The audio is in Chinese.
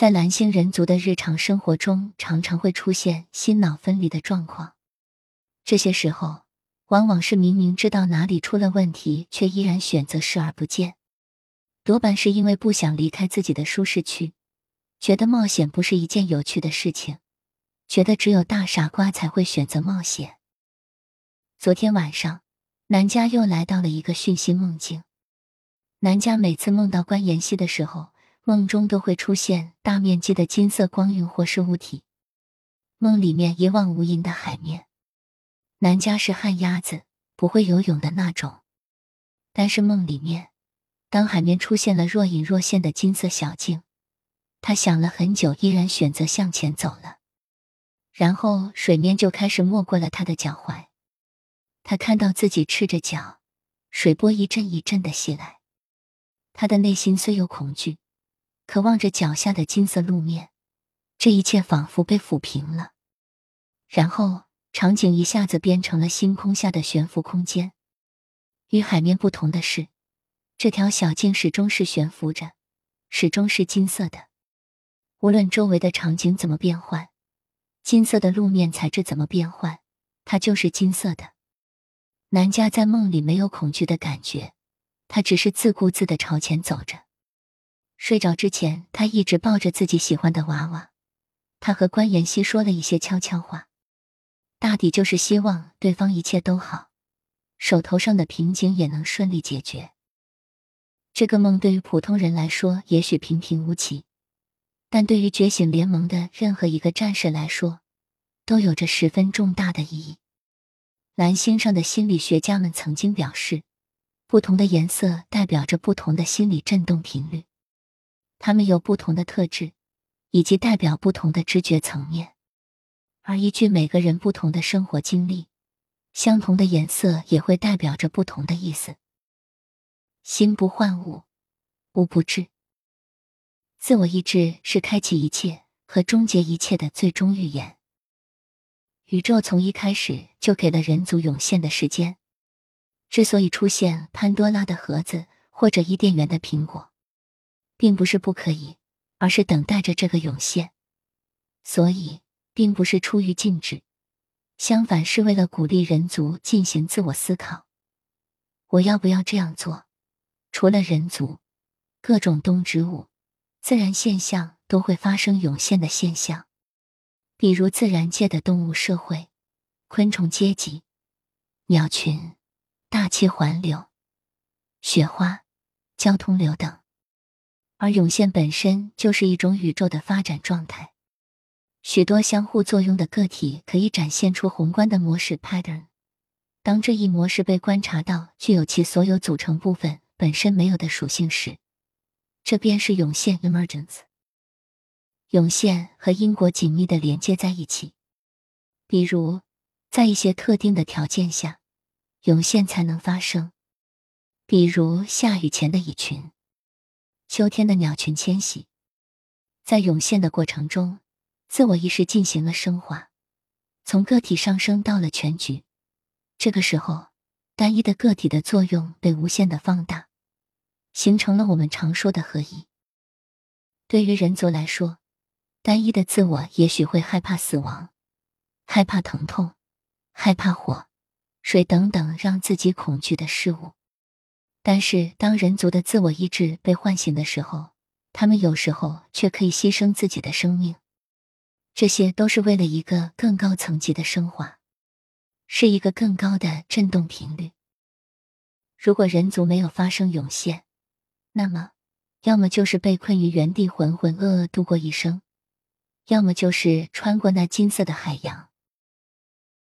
在蓝星人族的日常生活中，常常会出现心脑分离的状况。这些时候，往往是明明知道哪里出了问题，却依然选择视而不见。多半是因为不想离开自己的舒适区，觉得冒险不是一件有趣的事情，觉得只有大傻瓜才会选择冒险。昨天晚上，南家又来到了一个讯息梦境。南家每次梦到关妍希的时候，梦中都会出现大面积的金色光晕或是物体，梦里面一望无垠的海面。南家是旱鸭子，不会游泳的那种，但是梦里面。当海面出现了若隐若现的金色小径，他想了很久，依然选择向前走了。然后水面就开始没过了他的脚踝，他看到自己赤着脚，水波一阵一阵的袭来。他的内心虽有恐惧，渴望着脚下的金色路面，这一切仿佛被抚平了。然后场景一下子变成了星空下的悬浮空间。与海面不同的是。这条小径始终是悬浮着，始终是金色的。无论周围的场景怎么变换，金色的路面材质怎么变换，它就是金色的。南家在梦里没有恐惧的感觉，他只是自顾自的朝前走着。睡着之前，他一直抱着自己喜欢的娃娃。他和关妍希说了一些悄悄话，大抵就是希望对方一切都好，手头上的瓶颈也能顺利解决。这个梦对于普通人来说也许平平无奇，但对于觉醒联盟的任何一个战士来说，都有着十分重大的意义。蓝星上的心理学家们曾经表示，不同的颜色代表着不同的心理振动频率，它们有不同的特质，以及代表不同的知觉层面。而依据每个人不同的生活经历，相同的颜色也会代表着不同的意思。心不换物，无不至。自我意志是开启一切和终结一切的最终预言。宇宙从一开始就给了人族涌现的时间。之所以出现潘多拉的盒子或者伊甸园的苹果，并不是不可以，而是等待着这个涌现。所以，并不是出于禁止，相反是为了鼓励人族进行自我思考：我要不要这样做？除了人族，各种动植物、自然现象都会发生涌现的现象，比如自然界的动物社会、昆虫阶级、鸟群、大气环流、雪花、交通流等。而涌现本身就是一种宇宙的发展状态，许多相互作用的个体可以展现出宏观的模式 pattern。当这一模式被观察到具有其所有组成部分。本身没有的属性时，这便是涌现 （emergence）。涌现和因果紧密的连接在一起，比如在一些特定的条件下，涌现才能发生。比如下雨前的蚁群，秋天的鸟群迁徙，在涌现的过程中，自我意识进行了升华，从个体上升到了全局。这个时候，单一的个体的作用被无限的放大。形成了我们常说的合一。对于人族来说，单一的自我也许会害怕死亡，害怕疼痛，害怕火、水等等让自己恐惧的事物。但是，当人族的自我意志被唤醒的时候，他们有时候却可以牺牲自己的生命。这些都是为了一个更高层级的升华，是一个更高的振动频率。如果人族没有发生涌现，那么，要么就是被困于原地浑浑噩噩度过一生，要么就是穿过那金色的海洋，